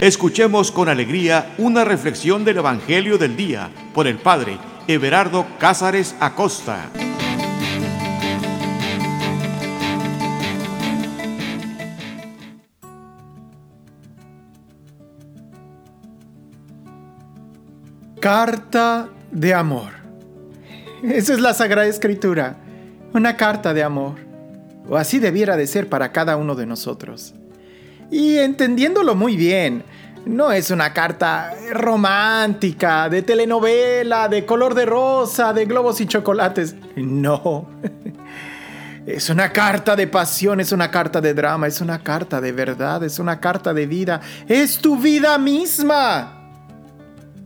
Escuchemos con alegría una reflexión del Evangelio del Día por el Padre Everardo Cázares Acosta. Carta de amor. Esa es la Sagrada Escritura, una carta de amor. O así debiera de ser para cada uno de nosotros. Y entendiéndolo muy bien, no es una carta romántica, de telenovela, de color de rosa, de globos y chocolates. No. Es una carta de pasión, es una carta de drama, es una carta de verdad, es una carta de vida. Es tu vida misma.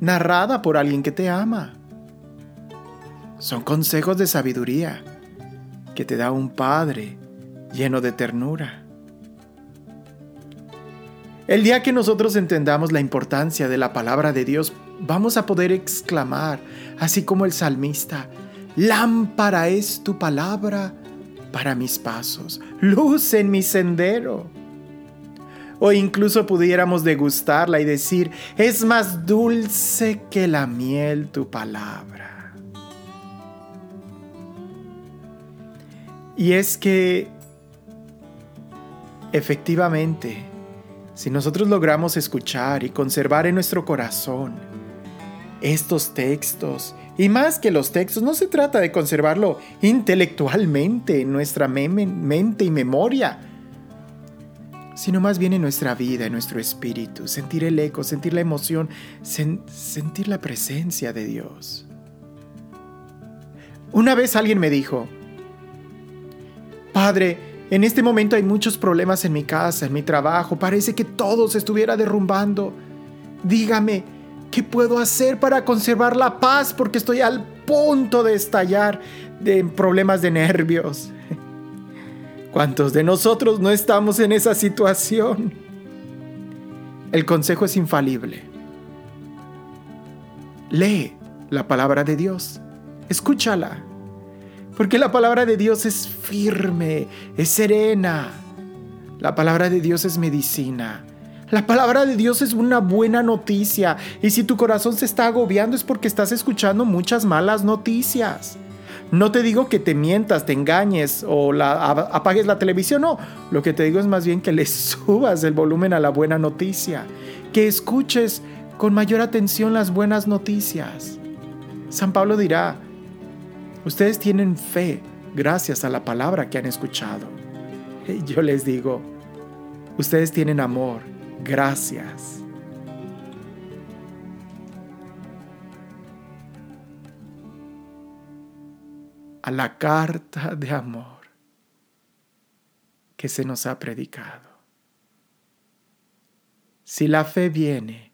Narrada por alguien que te ama. Son consejos de sabiduría que te da un padre lleno de ternura. El día que nosotros entendamos la importancia de la palabra de Dios, vamos a poder exclamar, así como el salmista, lámpara es tu palabra para mis pasos, luz en mi sendero. O incluso pudiéramos degustarla y decir, es más dulce que la miel tu palabra. Y es que, efectivamente, si nosotros logramos escuchar y conservar en nuestro corazón estos textos, y más que los textos, no se trata de conservarlo intelectualmente en nuestra mente y memoria, sino más bien en nuestra vida, en nuestro espíritu, sentir el eco, sentir la emoción, sentir la presencia de Dios. Una vez alguien me dijo, Padre, en este momento hay muchos problemas en mi casa, en mi trabajo. Parece que todo se estuviera derrumbando. Dígame, ¿qué puedo hacer para conservar la paz? Porque estoy al punto de estallar de problemas de nervios. ¿Cuántos de nosotros no estamos en esa situación? El consejo es infalible. Lee la palabra de Dios. Escúchala. Porque la palabra de Dios es firme, es serena. La palabra de Dios es medicina. La palabra de Dios es una buena noticia. Y si tu corazón se está agobiando es porque estás escuchando muchas malas noticias. No te digo que te mientas, te engañes o la, apagues la televisión, no. Lo que te digo es más bien que le subas el volumen a la buena noticia. Que escuches con mayor atención las buenas noticias. San Pablo dirá, Ustedes tienen fe gracias a la palabra que han escuchado. Y yo les digo, ustedes tienen amor gracias. a la carta de amor que se nos ha predicado. Si la fe viene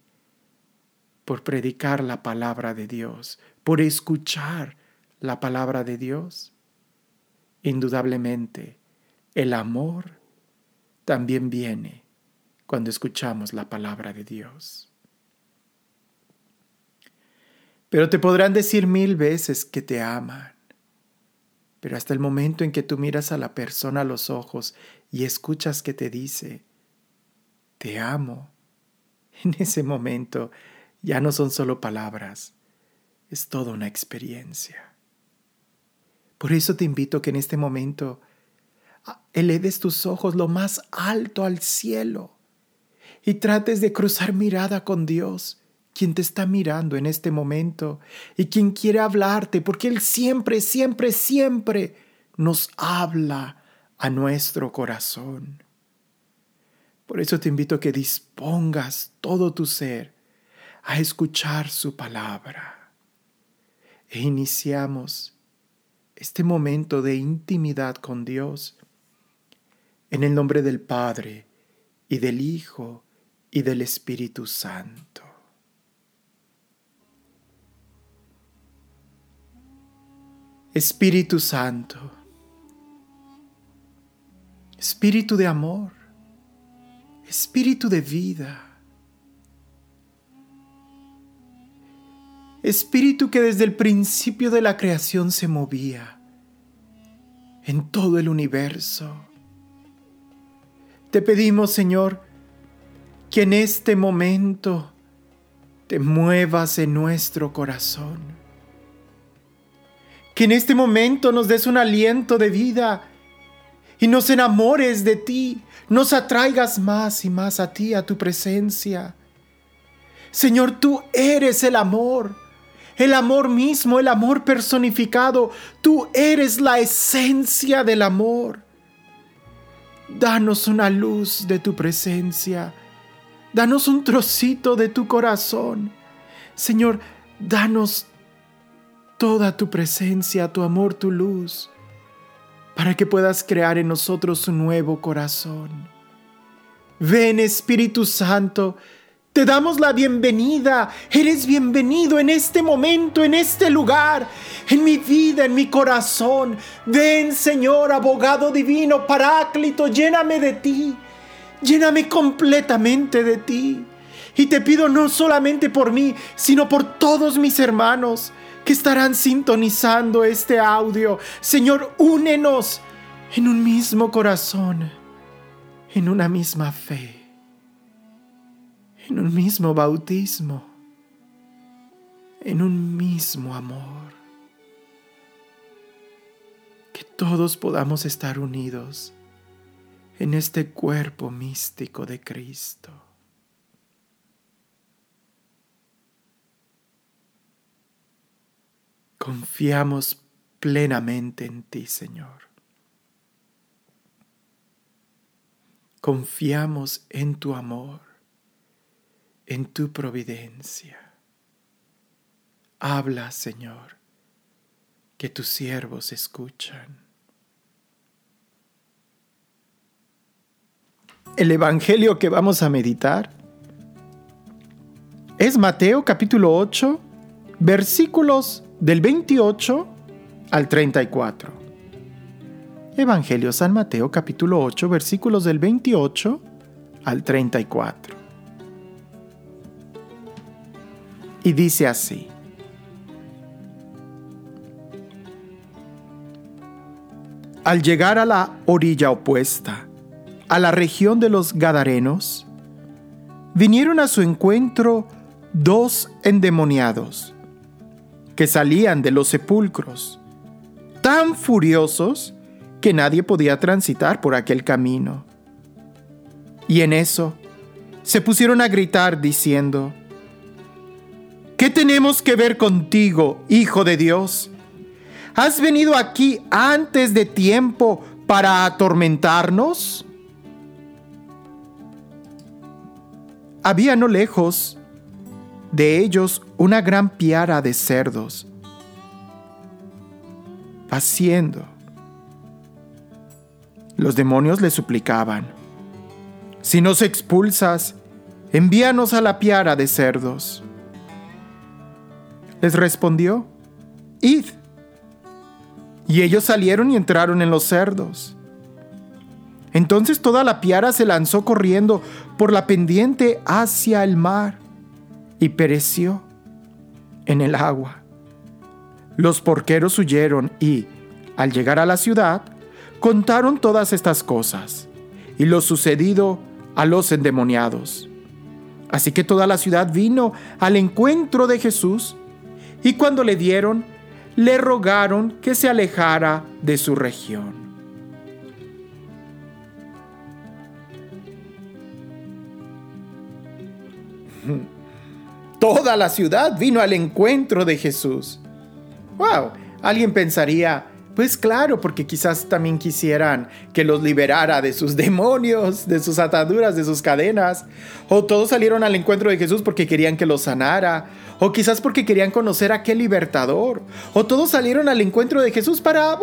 por predicar la palabra de Dios, por escuchar la palabra de Dios, indudablemente el amor también viene cuando escuchamos la palabra de Dios. Pero te podrán decir mil veces que te aman, pero hasta el momento en que tú miras a la persona a los ojos y escuchas que te dice, te amo, en ese momento ya no son solo palabras, es toda una experiencia. Por eso te invito que en este momento eleves tus ojos lo más alto al cielo y trates de cruzar mirada con Dios, quien te está mirando en este momento y quien quiere hablarte, porque Él siempre, siempre, siempre nos habla a nuestro corazón. Por eso te invito que dispongas todo tu ser a escuchar su palabra. E iniciamos este momento de intimidad con Dios. En el nombre del Padre, y del Hijo, y del Espíritu Santo. Espíritu Santo, Espíritu de amor, Espíritu de vida, espíritu que desde el principio de la creación se movía en todo el universo. Te pedimos, Señor, que en este momento te muevas en nuestro corazón. Que en este momento nos des un aliento de vida y nos enamores de ti, nos atraigas más y más a ti, a tu presencia. Señor, tú eres el amor, el amor mismo, el amor personificado. Tú eres la esencia del amor. Danos una luz de tu presencia. Danos un trocito de tu corazón. Señor, danos toda tu presencia, tu amor, tu luz para que puedas crear en nosotros un nuevo corazón. Ven Espíritu Santo, te damos la bienvenida. Eres bienvenido en este momento, en este lugar, en mi vida, en mi corazón. Ven Señor, abogado divino, paráclito, lléname de ti. Lléname completamente de ti. Y te pido no solamente por mí, sino por todos mis hermanos que estarán sintonizando este audio. Señor, únenos en un mismo corazón, en una misma fe, en un mismo bautismo, en un mismo amor. Que todos podamos estar unidos en este cuerpo místico de Cristo. Confiamos plenamente en ti, Señor. Confiamos en tu amor, en tu providencia. Habla, Señor, que tus siervos escuchan. El Evangelio que vamos a meditar es Mateo capítulo 8, versículos del 28 al 34. Evangelio San Mateo capítulo 8 versículos del 28 al 34. Y dice así. Al llegar a la orilla opuesta, a la región de los Gadarenos, vinieron a su encuentro dos endemoniados que salían de los sepulcros, tan furiosos que nadie podía transitar por aquel camino. Y en eso se pusieron a gritar diciendo, ¿Qué tenemos que ver contigo, Hijo de Dios? ¿Has venido aquí antes de tiempo para atormentarnos? Había no lejos de ellos una gran piara de cerdos, haciendo. Los demonios le suplicaban, si nos expulsas, envíanos a la piara de cerdos. Les respondió, id. Y ellos salieron y entraron en los cerdos. Entonces toda la piara se lanzó corriendo por la pendiente hacia el mar y pereció en el agua. Los porqueros huyeron y, al llegar a la ciudad, contaron todas estas cosas y lo sucedido a los endemoniados. Así que toda la ciudad vino al encuentro de Jesús y cuando le dieron, le rogaron que se alejara de su región. Toda la ciudad vino al encuentro de Jesús. ¡Wow! Alguien pensaría, pues claro, porque quizás también quisieran que los liberara de sus demonios, de sus ataduras, de sus cadenas. O todos salieron al encuentro de Jesús porque querían que los sanara. O quizás porque querían conocer a aquel libertador. O todos salieron al encuentro de Jesús para,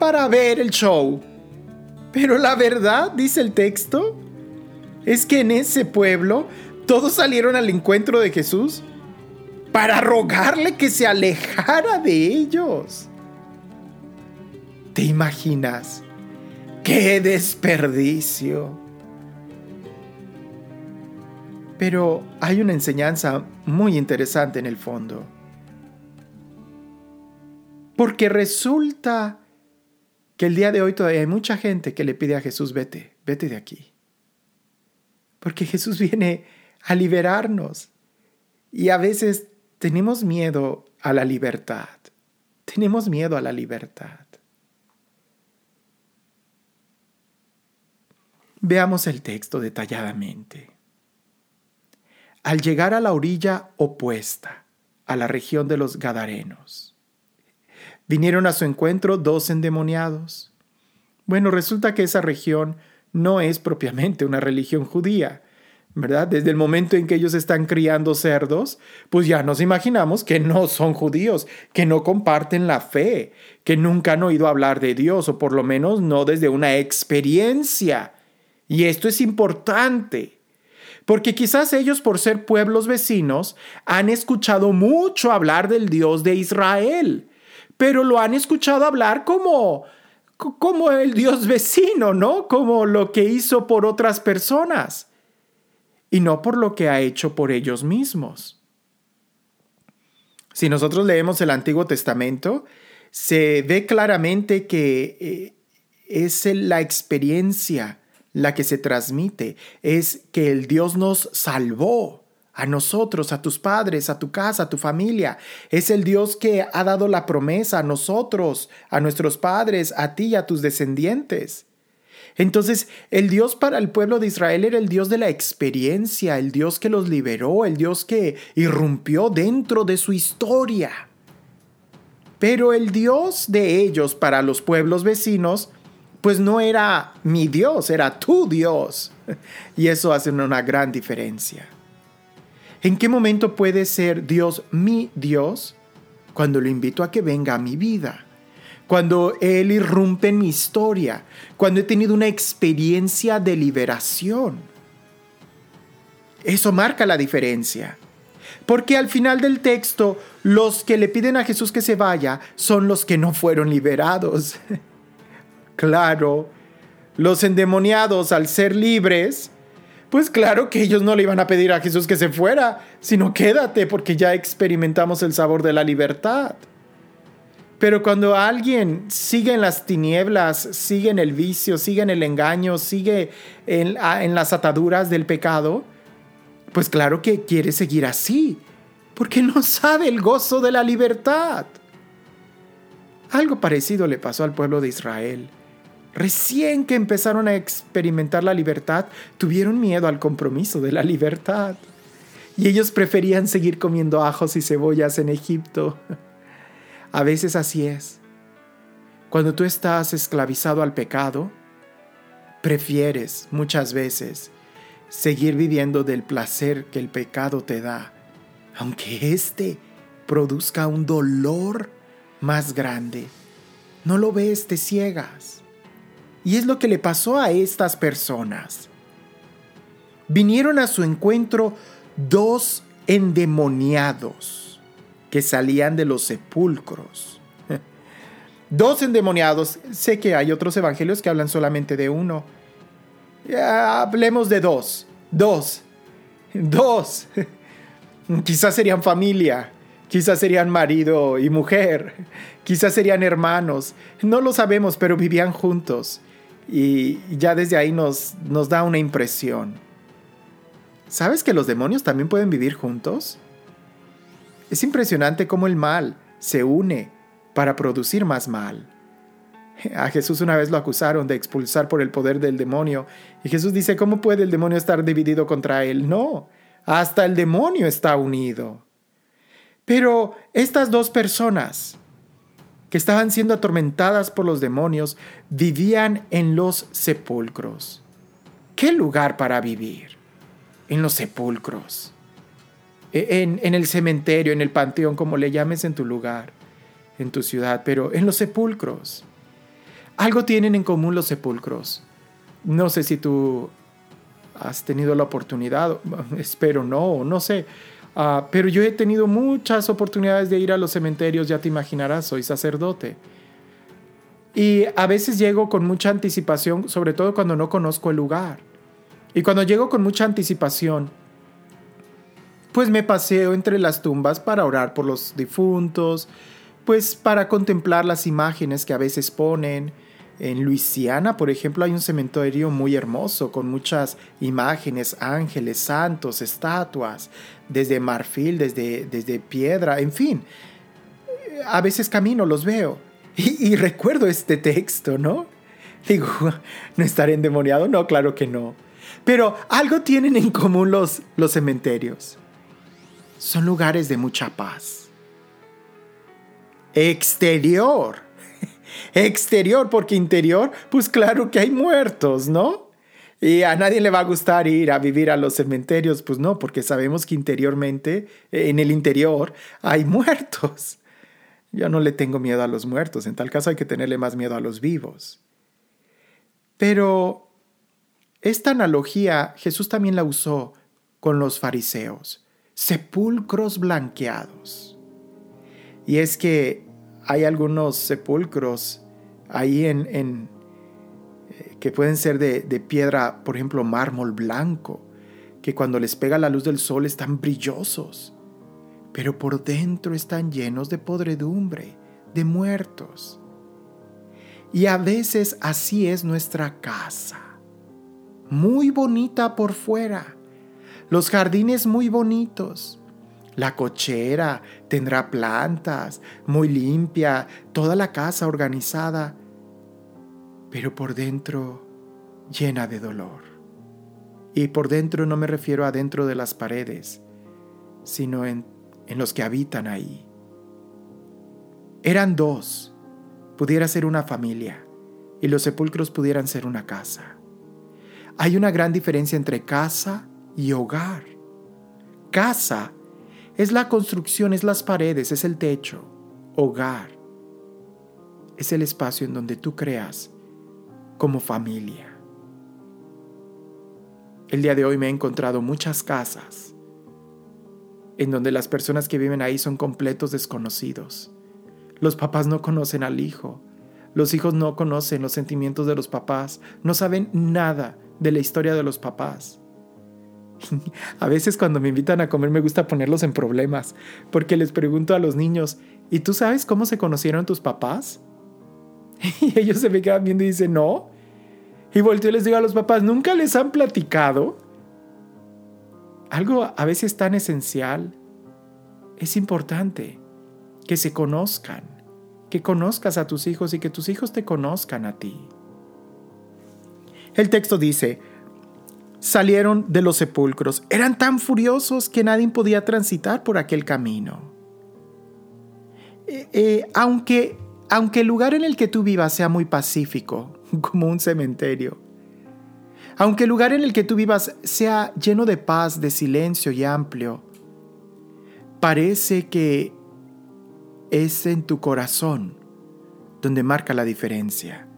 para ver el show. Pero la verdad, dice el texto, es que en ese pueblo todos salieron al encuentro de Jesús para rogarle que se alejara de ellos. ¿Te imaginas? ¡Qué desperdicio! Pero hay una enseñanza muy interesante en el fondo. Porque resulta que el día de hoy todavía hay mucha gente que le pide a Jesús, vete, vete de aquí. porque Jesús viene a liberarnos. Y a veces tenemos miedo a la libertad. Tenemos miedo a la libertad. Veamos el texto detalladamente. Al llegar a la orilla opuesta, a la región de los Gadarenos, vinieron a su encuentro dos endemoniados. Bueno, resulta que esa región no es propiamente una religión judía, ¿verdad? Desde el momento en que ellos están criando cerdos, pues ya nos imaginamos que no son judíos, que no comparten la fe, que nunca han oído hablar de Dios, o por lo menos no desde una experiencia. Y esto es importante, porque quizás ellos por ser pueblos vecinos han escuchado mucho hablar del Dios de Israel, pero lo han escuchado hablar como como el Dios vecino, ¿no? Como lo que hizo por otras personas y no por lo que ha hecho por ellos mismos. Si nosotros leemos el Antiguo Testamento, se ve claramente que eh, es la experiencia la que se transmite, es que el Dios nos salvó a nosotros, a tus padres, a tu casa, a tu familia. Es el Dios que ha dado la promesa a nosotros, a nuestros padres, a ti y a tus descendientes. Entonces, el Dios para el pueblo de Israel era el Dios de la experiencia, el Dios que los liberó, el Dios que irrumpió dentro de su historia. Pero el Dios de ellos para los pueblos vecinos, pues no era mi Dios, era tu Dios. Y eso hace una gran diferencia. ¿En qué momento puede ser Dios mi Dios? Cuando lo invito a que venga a mi vida cuando Él irrumpe en mi historia, cuando he tenido una experiencia de liberación. Eso marca la diferencia. Porque al final del texto, los que le piden a Jesús que se vaya son los que no fueron liberados. claro, los endemoniados al ser libres, pues claro que ellos no le iban a pedir a Jesús que se fuera, sino quédate porque ya experimentamos el sabor de la libertad. Pero cuando alguien sigue en las tinieblas, sigue en el vicio, sigue en el engaño, sigue en, en las ataduras del pecado, pues claro que quiere seguir así, porque no sabe el gozo de la libertad. Algo parecido le pasó al pueblo de Israel. Recién que empezaron a experimentar la libertad, tuvieron miedo al compromiso de la libertad. Y ellos preferían seguir comiendo ajos y cebollas en Egipto. A veces así es. Cuando tú estás esclavizado al pecado, prefieres muchas veces seguir viviendo del placer que el pecado te da, aunque éste produzca un dolor más grande. No lo ves, te ciegas. Y es lo que le pasó a estas personas. Vinieron a su encuentro dos endemoniados que salían de los sepulcros. Dos endemoniados. Sé que hay otros evangelios que hablan solamente de uno. hablemos de dos. Dos. Dos. Quizás serían familia. Quizás serían marido y mujer. Quizás serían hermanos. No lo sabemos, pero vivían juntos. Y ya desde ahí nos, nos da una impresión. ¿Sabes que los demonios también pueden vivir juntos? Es impresionante cómo el mal se une para producir más mal. A Jesús una vez lo acusaron de expulsar por el poder del demonio y Jesús dice, ¿cómo puede el demonio estar dividido contra él? No, hasta el demonio está unido. Pero estas dos personas que estaban siendo atormentadas por los demonios vivían en los sepulcros. ¿Qué lugar para vivir? En los sepulcros. E, en, el cementerio, en el panteón, como le llames en tu lugar, en tu ciudad, pero en los sepulcros. Algo tienen en común los sepulcros. No sé si tú has tenido la oportunidad, espero no, no sé, ah, pero yo he tenido muchas oportunidades de ir a los cementerios, ya te imaginarás, soy sacerdote. Y a veces llego con mucha anticipación, sobre todo cuando no conozco el lugar. Y cuando llego con mucha anticipación, pues me paseo entre las tumbas para orar por los difuntos, pues para contemplar las imágenes que a veces ponen, en Luisiana, por ejemplo, hay un cementerio muy hermoso con muchas imágenes, ángeles, santos, estatuas, desde marfil, desde, desde piedra, en fin. A veces camino, los veo y, recuerdo este texto, ¿no? Digo, ¿no estaré endemoniado? No, claro que no. Pero algo tienen en común los, los cementerios. Son lugares de mucha paz. Exterior. Exterior, porque interior, pues claro que hay muertos, ¿no? Y a nadie le va a gustar ir a vivir a los cementerios, pues no, porque sabemos que interiormente, en el interior, hay muertos. Yo no le tengo miedo a los muertos, en tal caso hay que tenerle más miedo a los vivos. Pero esta analogía Jesús también la usó con los fariseos, sepulcros blanqueados. Y es que hay algunos sepulcros ahí en, eh, que pueden ser de, de piedra, por ejemplo, mármol blanco, que cuando les pega la luz del sol están brillosos pero por dentro están llenos de podredumbre, de muertos. Y a veces así es nuestra casa. Muy bonita por fuera, los jardines muy bonitos, la cochera tendrá plantas, muy limpia, toda la casa organizada, pero por dentro llena de dolor. Y por dentro no me refiero a dentro de las paredes, sino en en los que habitan ahí. Eran dos, pudiera ser una familia, y los sepulcros pudieran ser una casa. Hay una gran diferencia entre casa y hogar. Casa es la construcción, es las paredes, es el techo. Hogar es el espacio en donde tú creas como familia. El día de hoy me he encontrado muchas casas en donde las personas que viven ahí son completos desconocidos. Los papás no conocen al hijo, los hijos no conocen los sentimientos de los papás, no saben nada de la historia de los papás. A veces cuando me invitan a comer me gusta ponerlos en problemas, porque les pregunto a los niños, ¿y tú sabes cómo se conocieron tus papás? Y ellos se me quedan viendo y dicen, no. Y volteo y les digo a los papás, ¿nunca les han platicado? algo a veces tan esencial, es importante que se conozcan, que conozcas a tus hijos y que tus hijos te conozcan a ti. El texto dice, salieron de los sepulcros, eran tan furiosos que nadie podía transitar por aquel camino. Eh, eh, aunque, aunque el lugar en el que tú vivas sea muy pacífico, como un cementerio, aunque el lugar en el que tú vivas sea lleno de paz, de silencio y amplio, parece que es en tu corazón donde marca la diferencia.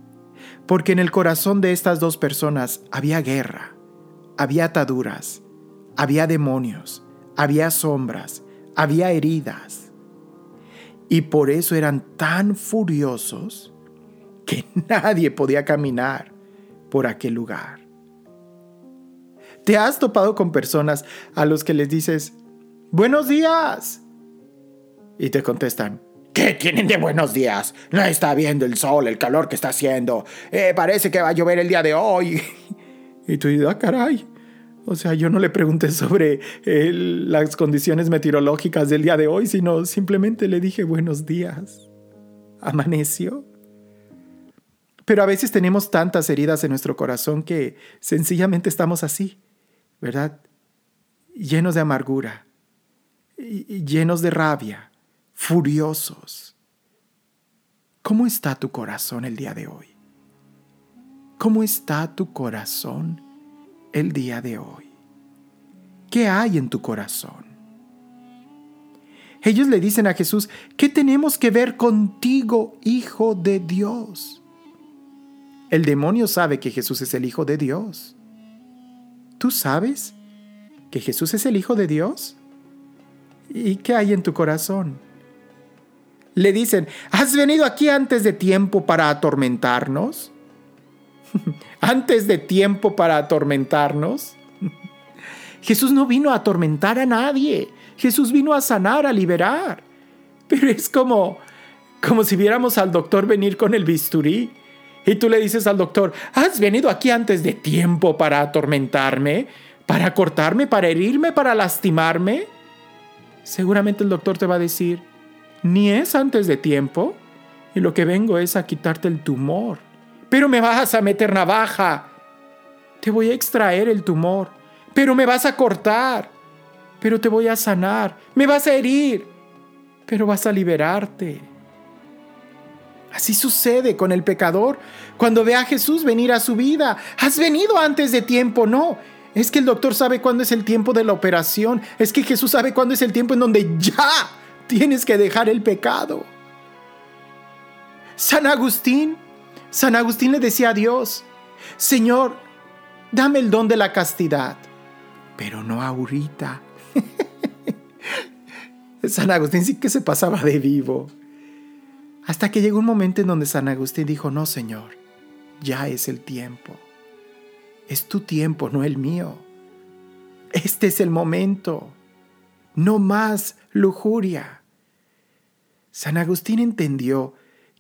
Porque en el corazón de estas dos personas había guerra, había ataduras, había demonios, había sombras, había heridas. Y por eso eran tan furiosos que nadie podía caminar por aquel lugar. ¿Te has topado con personas a los que les dices, buenos días? Y te contestan, ¿qué tienen de buenos días? No está viendo el sol, el calor que está haciendo. Eh, parece que va a llover el día de hoy. Y tú dices, ah, caray. O sea, yo no le pregunté sobre las condiciones meteorológicas del día de hoy, sino simplemente le dije buenos días. Amaneció. Pero a veces tenemos tantas heridas en nuestro corazón que sencillamente estamos así. ¿verdad? Llenos de amargura, llenos de rabia, furiosos. ¿Cómo está tu corazón el día de hoy? ¿Cómo está tu corazón el día de hoy? ¿Qué hay en tu corazón? Ellos le dicen a Jesús, ¿qué tenemos que ver contigo, Hijo de Dios? El demonio sabe que Jesús es el Hijo de Dios. ¿Tú sabes que Jesús es el Hijo de Dios? ¿Y qué hay en tu corazón? Le dicen, ¿has venido aquí antes de tiempo para atormentarnos? ¿Antes de tiempo para atormentarnos? Jesús no vino a atormentar a nadie. Jesús vino a sanar, a liberar. Pero es como, como si viéramos al doctor venir con el bisturí Y tú le dices al doctor, ¿has venido aquí antes de tiempo para atormentarme? ¿Para cortarme? ¿Para herirme? ¿Para lastimarme? Seguramente el doctor te va a decir, ni es antes de tiempo, y lo que vengo es a quitarte el tumor. Pero me vas a meter navaja. Te voy a extraer el tumor. Pero me vas a cortar. Pero te voy a sanar. Me vas a herir. Pero vas a liberarte. Así sucede con el pecador cuando ve a Jesús venir a su vida. Has venido antes de tiempo, no. Es que el doctor sabe cuándo es el tiempo de la operación. Es que Jesús sabe cuándo es el tiempo en donde ya tienes que dejar el pecado. San Agustín, San Agustín le decía a Dios, Señor, dame el don de la castidad, pero no ahorita. San Agustín sí que se pasaba de vivo. Hasta que llegó un momento en donde San Agustín dijo, no, Señor, ya es el tiempo. Es tu tiempo, no el mío. Este es el momento. No más lujuria. San Agustín entendió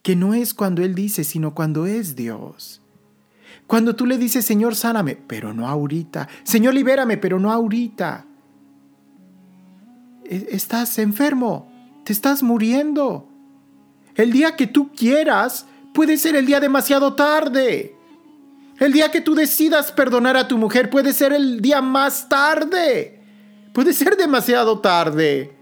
que no es cuando Él dice, sino cuando es Dios. Cuando tú le dices, Señor, sáname, pero no ahorita. Señor, libérame, pero no ahorita. E-, estás enfermo, te estás muriendo. El día que tú quieras puede ser el día demasiado tarde. El día que tú decidas perdonar a tu mujer puede ser el día más tarde. Puede ser demasiado tarde.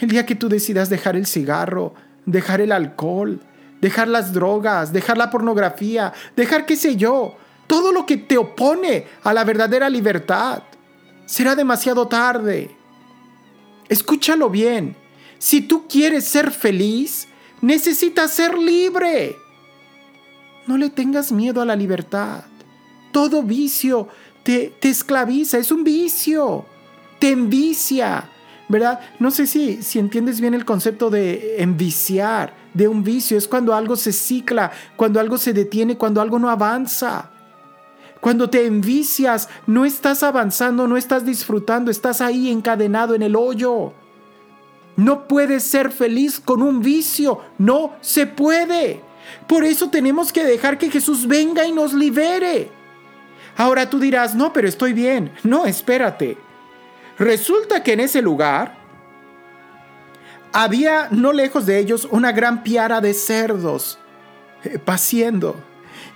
El día que tú decidas dejar el cigarro, dejar el alcohol, dejar las drogas, dejar la pornografía, dejar qué sé yo, todo lo que te opone a la verdadera libertad, será demasiado tarde. Escúchalo bien. Si tú quieres ser feliz, necesitas ser libre. No le tengas miedo a la libertad. Todo vicio te, te esclaviza, es un vicio, te envicia, ¿verdad? No sé si, si entiendes bien el concepto de enviciar, de un vicio. Es cuando algo se cicla, cuando algo se detiene, cuando algo no avanza. Cuando te envicias, no estás avanzando, no estás disfrutando, estás ahí encadenado en el hoyo. No puedes ser feliz con un vicio. No se puede. Por eso tenemos que dejar que Jesús venga y nos libere. Ahora tú dirás, no, pero estoy bien. No, espérate. Resulta que en ese lugar había no lejos de ellos una gran piara de cerdos eh, paciendo.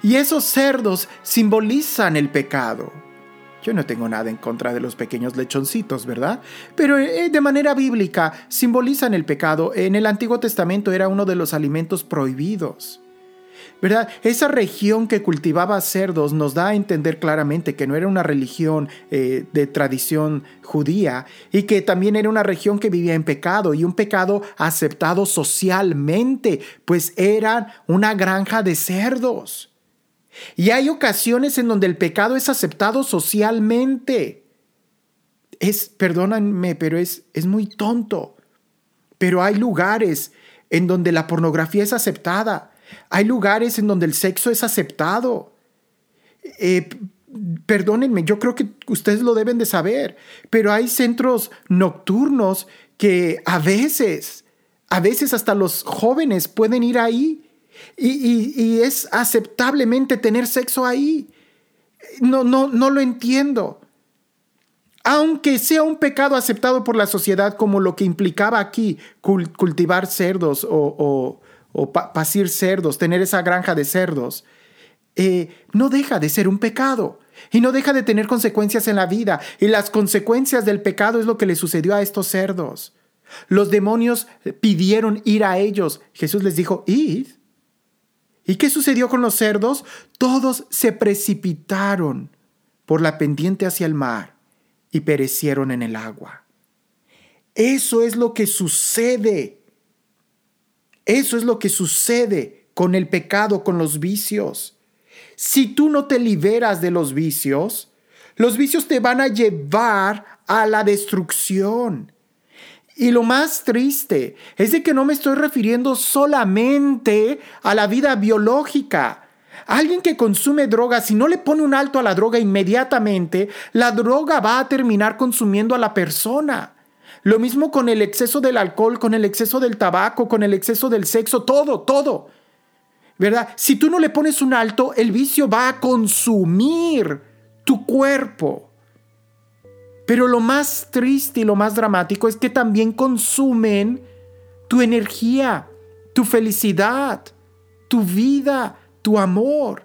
Y esos cerdos simbolizan el pecado. Yo no tengo nada en contra de los pequeños lechoncitos, ¿verdad? Pero eh, de manera bíblica simbolizan el pecado. En el Antiguo Testamento era uno de los alimentos prohibidos. ¿Verdad? Esa región que cultivaba cerdos nos da a entender claramente que no era una religión eh, de tradición judía y que también era una región que vivía en pecado y un pecado aceptado socialmente, pues era una granja de cerdos. Y hay ocasiones en donde el pecado es aceptado socialmente. Es, perdónenme, pero es, es muy tonto. Pero hay lugares en donde la pornografía es aceptada. Hay lugares en donde el sexo es aceptado. Eh, perdónenme, yo creo que ustedes lo deben de saber, pero hay centros nocturnos que a veces, a veces hasta los jóvenes pueden ir ahí y, es aceptablemente tener sexo ahí. No, no, no lo entiendo. Aunque sea un pecado aceptado por la sociedad como lo que implicaba aquí cultivar cerdos o, o, pasir cerdos, tener esa granja de cerdos, eh, no deja de ser un pecado y no deja de tener consecuencias en la vida. Y las consecuencias del pecado es lo que le sucedió a estos cerdos. Los demonios pidieron ir a ellos. Jesús les dijo, id. ¿Y qué sucedió con los cerdos? Todos se precipitaron por la pendiente hacia el mar y perecieron en el agua. Eso es lo que sucede. Eso es lo que sucede con el pecado, con los vicios. Si tú no te liberas de los vicios, los vicios te van a llevar a la destrucción. Y lo más triste es de que no me estoy refiriendo solamente a la vida biológica. Alguien que consume droga, si no le pone un alto a la droga inmediatamente, la droga va a terminar consumiendo a la persona. Lo mismo con el exceso del alcohol, con el exceso del tabaco, con el exceso del sexo, todo, todo. ¿verdad? Si tú no le pones un alto, el vicio va a consumir tu cuerpo. Pero lo más triste y lo más dramático es que también consumen tu energía, tu felicidad, tu vida, tu amor.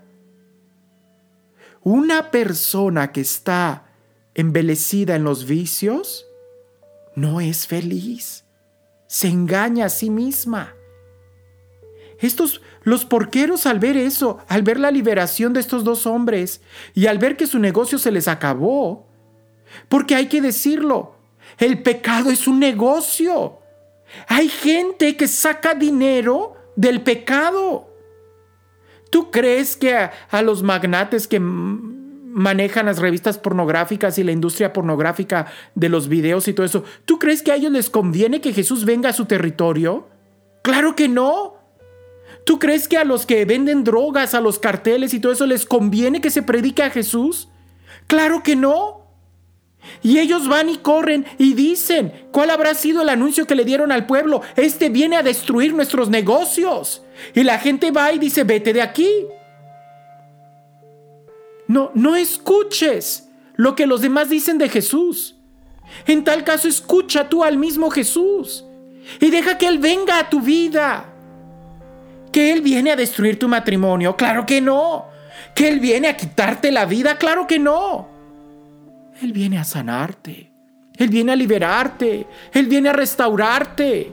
Una persona que está embelecida en los vicios no es feliz. Se engaña a sí misma. Estos, los porqueros al ver eso, al ver la liberación de estos dos hombres y al ver que su negocio se les acabó, porque hay que decirlo, el pecado es un negocio. Hay gente que saca dinero del pecado. ¿Tú crees que a, los magnates que manejan las revistas pornográficas y la industria pornográfica de los videos y todo eso, ¿tú crees que a ellos les conviene que Jesús venga a su territorio? Claro que no. ¿Tú crees que a los que venden drogas, a los carteles y todo eso les conviene que se predique a Jesús? Claro que no. Y ellos van y corren y dicen, ¿cuál habrá sido el anuncio que le dieron al pueblo? Este viene a destruir nuestros negocios. Y la gente va y dice, vete de aquí. No, no escuches lo que los demás dicen de Jesús. En tal caso, escucha tú al mismo Jesús y deja que Él venga a tu vida. ¿Que Él viene a destruir tu matrimonio? Claro que no. ¿Que Él viene a quitarte la vida? Claro que no. Él viene a sanarte. Él viene a liberarte. Él viene a restaurarte.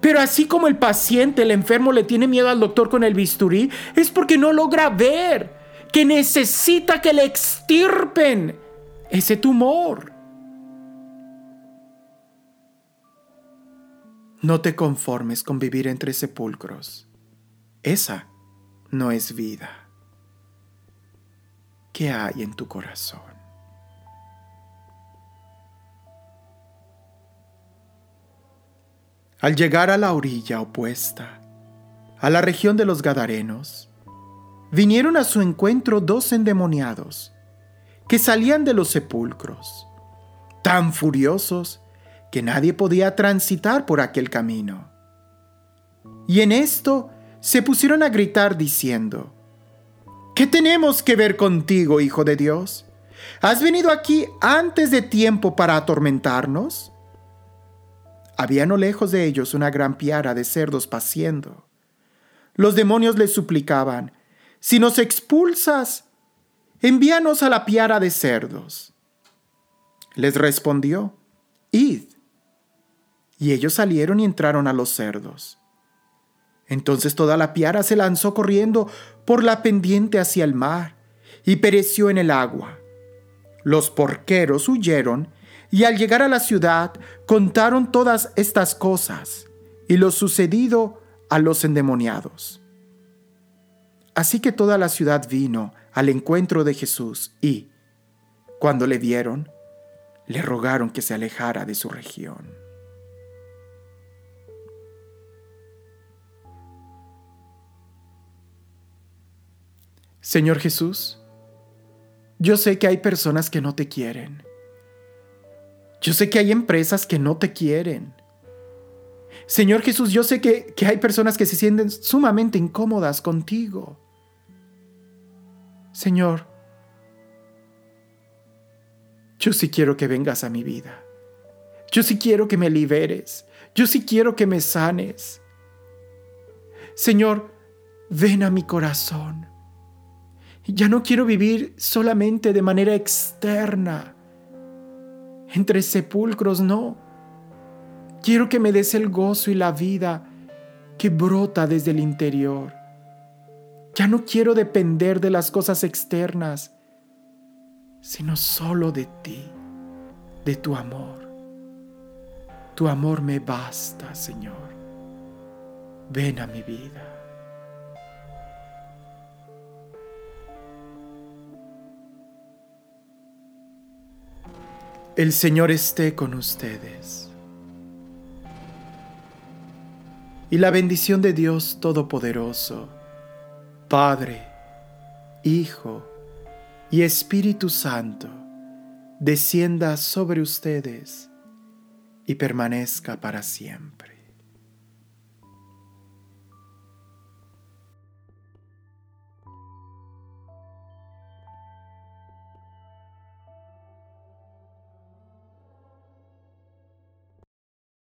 Pero así como el paciente, el enfermo, le tiene miedo al doctor con el bisturí, es porque no logra ver que necesita que le extirpen ese tumor. No te conformes con vivir entre sepulcros. Esa no es vida. ¿Qué hay en tu corazón? Al llegar a la orilla opuesta, a la región de los Gadarenos, vinieron a su encuentro dos endemoniados que salían de los sepulcros, tan furiosos que nadie podía transitar por aquel camino. Y en esto se pusieron a gritar diciendo, ¿Qué tenemos que ver contigo, Hijo de Dios? ¿Has venido aquí antes de tiempo para atormentarnos? Había no lejos de ellos una gran piara de cerdos paciendo. Los demonios les suplicaban, si nos expulsas, envíanos a la piara de cerdos. Les respondió, Id. Y ellos salieron y entraron a los cerdos. Entonces toda la piara se lanzó corriendo por la pendiente hacia el mar y pereció en el agua. Los porqueros huyeron y al llegar a la ciudad contaron todas estas cosas y lo sucedido a los endemoniados. Así que toda la ciudad vino al encuentro de Jesús y, cuando le vieron, le rogaron que se alejara de su región. Señor Jesús, yo sé que hay personas que no te quieren. Yo sé que hay empresas que no te quieren. Señor Jesús, yo sé que, que hay personas que se sienten sumamente incómodas contigo. Señor, yo sí quiero que vengas a mi vida. Yo sí quiero que me liberes. Yo sí quiero que me sanes. Señor, ven a mi corazón. Ya no quiero vivir solamente de manera externa, entre sepulcros, no. Quiero que me des el gozo y la vida que brota desde el interior. Ya no quiero depender de las cosas externas, sino solo de ti, de tu amor. Tu amor me basta, Señor. Ven a mi vida. El Señor esté con ustedes. Y la bendición de Dios Todopoderoso, Padre, Hijo y Espíritu Santo, descienda sobre ustedes y permanezca para siempre.